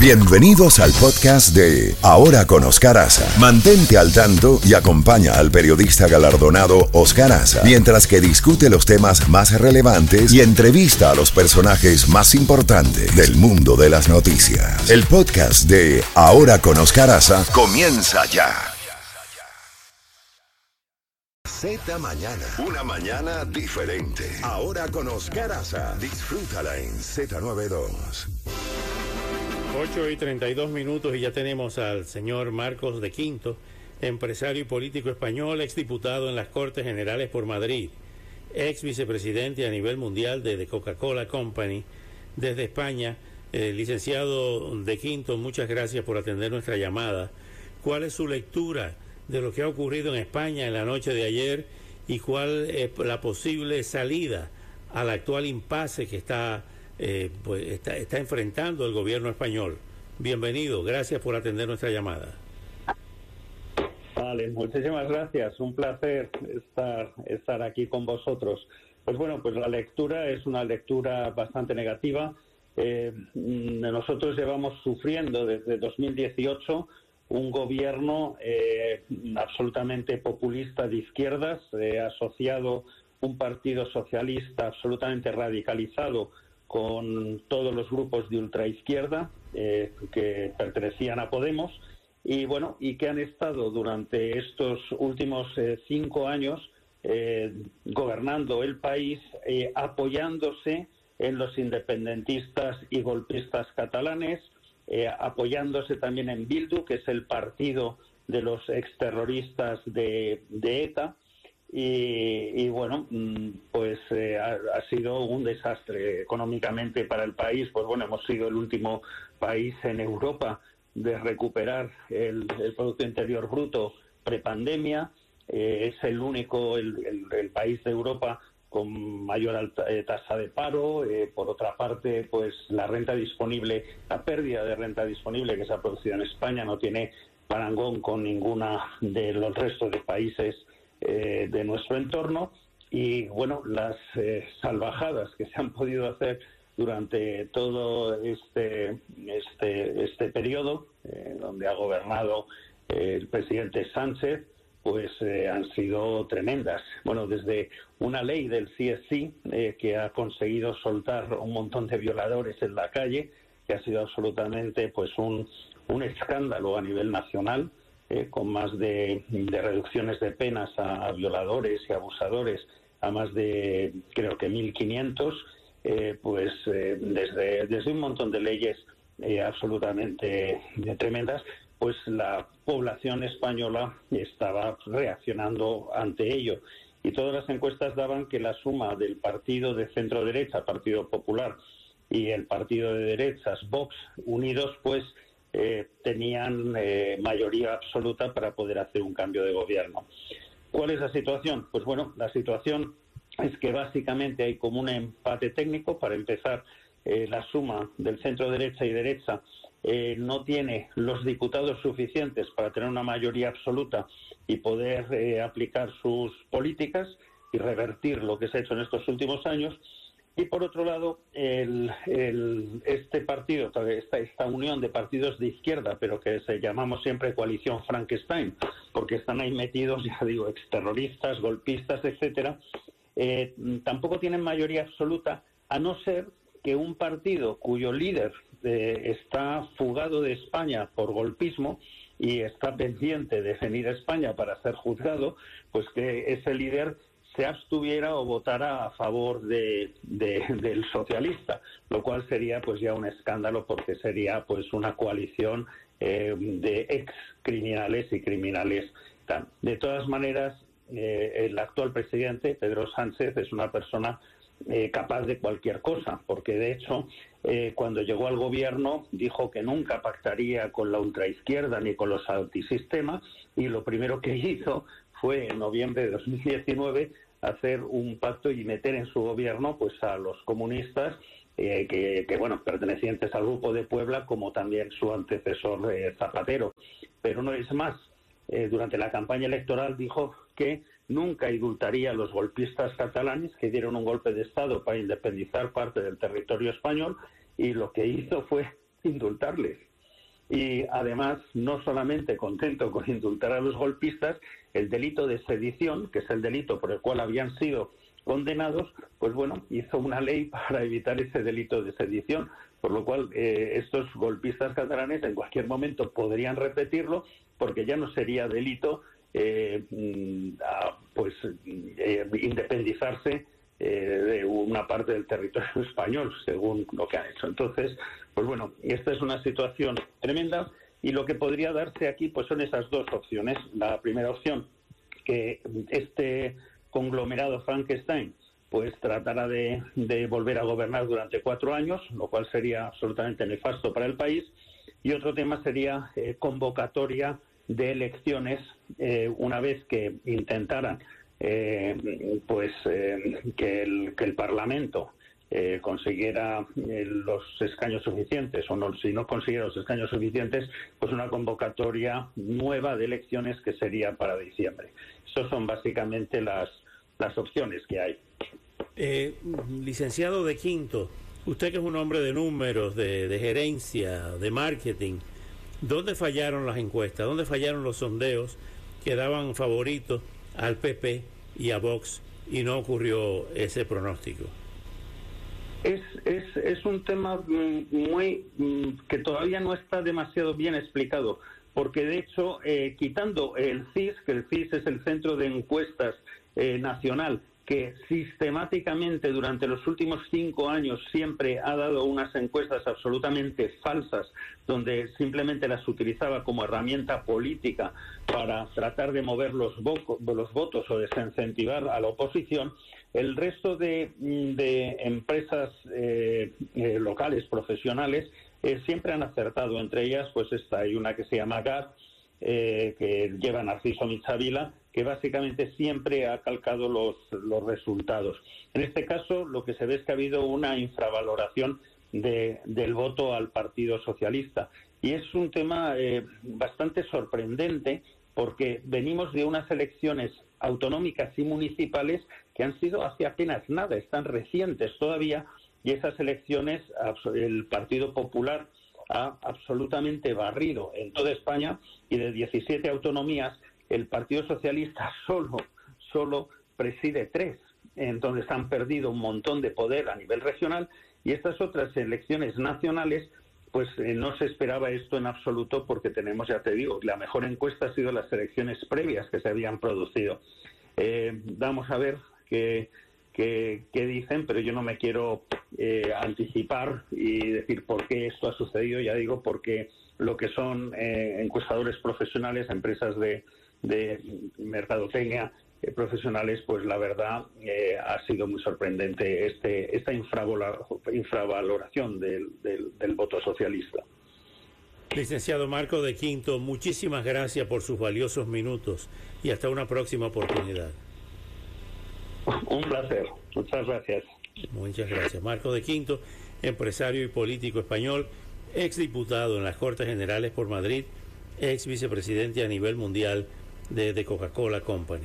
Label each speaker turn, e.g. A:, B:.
A: Bienvenidos al podcast de Ahora con Oscar Aza. Mantente al tanto y acompaña al periodista galardonado Oscar Aza mientras que discute los temas más relevantes y entrevista a los personajes más importantes del mundo de las noticias. El podcast de Ahora con Oscar Aza comienza ya. Z Mañana. Una mañana diferente. Ahora con Oscar Aza. Disfrútala en Z92.
B: 8 y 32 minutos y ya tenemos al señor Marcos de Quinto, empresario y político español, exdiputado en las Cortes Generales por Madrid, ex vicepresidente a nivel mundial de The Coca-Cola Company desde España. Eh, licenciado de Quinto, muchas gracias por atender nuestra llamada. ¿Cuál es su lectura de lo que ha ocurrido en España en la noche de ayer y cuál es la posible salida al actual impasse que está eh, pues está, está enfrentando el gobierno español. Bienvenido, gracias por atender nuestra llamada.
C: Vale, muchísimas gracias, un placer estar, estar aquí con vosotros. Pues bueno, pues la lectura es una lectura bastante negativa. Eh, nosotros llevamos sufriendo desde 2018 un gobierno eh, absolutamente populista de izquierdas, eh, asociado un partido socialista absolutamente radicalizado con todos los grupos de ultraizquierda eh, que pertenecían a Podemos. Y bueno y que han estado durante estos últimos eh, cinco años eh, gobernando el país apoyándose en los independentistas y golpistas catalanes apoyándose también en Bildu que es el partido de los exterroristas de, de ETA y, bueno, mm, pues eh, ha, sido un desastre económicamente para el país. Pues bueno, hemos sido el último país en Europa de recuperar el, Producto Interior Bruto prepandemia. Eh, es el único, el, país de Europa con mayor eh, tasa de paro. por otra parte, pues la renta disponible, la pérdida de renta disponible que se ha producido en España no tiene parangón con ninguna de los restos de países eh, de nuestro entorno y bueno, las eh, salvajadas que se han podido hacer durante todo este, este, este periodo, eh, donde ha gobernado el presidente Sánchez, pues han sido tremendas. Bueno, desde una ley del CSC que ha conseguido soltar un montón de violadores en la calle, que ha sido absolutamente pues un, un escándalo a nivel nacional, eh, con más de, reducciones de penas a, violadores y abusadores a más de, creo que 1.500, eh, pues eh, desde, desde un montón de leyes absolutamente tremendas, pues la población española estaba reaccionando ante ello. Y todas las encuestas daban que la suma del partido de centro derecha, Partido Popular, y el partido de derechas, Vox, unidos, pues eh, tenían eh, mayoría absoluta para poder hacer un cambio de gobierno. ¿Cuál es la situación? Pues bueno, la situación es que básicamente hay como un empate técnico. Para empezar, eh, la suma del centro derecha y derecha no tiene los diputados suficientes para tener una mayoría absoluta y poder aplicar sus políticas y revertir lo que se ha hecho en estos últimos años. Y por otro lado, este partido, esta, esta unión de partidos de izquierda, pero que se llamamos siempre coalición Frankenstein, porque están ahí metidos, ya digo, exterroristas, golpistas, etcétera, eh, tampoco tienen mayoría absoluta, a no ser que un partido cuyo líder eh, está fugado de España por golpismo y está pendiente de venir a España para ser juzgado, pues que ese líder se abstuviera o votara a favor de, del socialista, lo cual sería pues ya un escándalo porque sería pues una coalición eh, de ex criminales y criminales. De todas maneras, eh, el actual presidente, Pedro Sánchez, es una persona eh, capaz de cualquier cosa, porque de hecho, cuando llegó al gobierno, dijo que nunca pactaría con la ultraizquierda ni con los antisistemas, y lo primero que hizo fue en noviembre de 2019 hacer un pacto y meter en su gobierno pues a los comunistas eh, que, bueno pertenecientes al grupo de Puebla como también su antecesor eh, Zapatero pero no es más eh, durante la campaña electoral dijo que nunca indultaría a los golpistas catalanes que dieron un golpe de estado para independizar parte del territorio español y lo que hizo fue indultarles. Y además, no solamente contento con indultar a los golpistas, el delito de sedición, que es el delito por el cual habían sido condenados, pues bueno, hizo una ley para evitar ese delito de sedición, por lo cual eh, estos golpistas catalanes en cualquier momento podrían repetirlo porque ya no sería delito eh, mm, pues eh, independizarse de una parte del territorio español, según lo que han hecho. Entonces, pues bueno, esta es una situación tremenda y lo que podría darse aquí pues son esas dos opciones. La primera opción, que este conglomerado Frankenstein pues tratará de, volver a gobernar durante cuatro años, lo cual sería absolutamente nefasto para el país. Y otro tema sería eh, convocatoria de elecciones eh, una vez que intentaran eh, pues el, que, el, Parlamento consiguiera los escaños suficientes o no, si no consiguiera los escaños suficientes, pues una convocatoria nueva de elecciones que sería para diciembre. Esas son básicamente las, las opciones que hay.
B: Eh, licenciado de Quinto, usted que es un hombre de números, de, gerencia, de marketing, ¿dónde fallaron las encuestas? ¿Dónde fallaron los sondeos que daban favoritos al PP y a Vox y no ocurrió ese pronóstico?
C: Es, es, es un tema mm, muy mm, que todavía no está demasiado bien explicado, porque de hecho, eh, quitando el CIS, que el CIS es el Centro de Encuestas eh, Nacional, que sistemáticamente durante los últimos cinco años siempre ha dado unas encuestas absolutamente falsas, donde simplemente las utilizaba como herramienta política para tratar de mover los, los votos o desincentivar a la oposición, el resto de, empresas eh, eh, locales, profesionales, eh, siempre han acertado. Entre ellas, pues esta hay una que se llama GAT, que lleva Narciso Michavila, que básicamente siempre ha calcado los, los resultados. En este caso, lo que se ve es que ha habido una infravaloración del voto al Partido Socialista. Y es un tema eh, bastante sorprendente porque venimos de unas elecciones autonómicas y municipales que han sido hace apenas nada, están recientes todavía, y esas elecciones el Partido Popular ha absolutamente barrido en toda España y de 17 autonomías el Partido Socialista solo, solo preside tres. Entonces han perdido un montón de poder a nivel regional y estas otras elecciones nacionales, pues eh, no se esperaba esto en absoluto porque tenemos, ya te digo, la mejor encuesta ha sido las elecciones previas que se habían producido. Eh, vamos a ver qué, qué, dicen, pero yo no me quiero eh, anticipar y decir por qué esto ha sucedido, ya digo, porque lo que son encuestadores profesionales, empresas de, de mercadotecnia eh, profesionales, pues la verdad eh, ha sido muy sorprendente este, esta infravaloración del, del, voto socialista.
B: Licenciado Marco de Quinto, muchísimas gracias por sus valiosos minutos y hasta una próxima oportunidad.
C: Un placer, muchas gracias.
B: Muchas gracias. Marco de Quinto, empresario y político español, exdiputado en las Cortes Generales por Madrid, ex vicepresidente a nivel mundial de, Coca-Cola Company.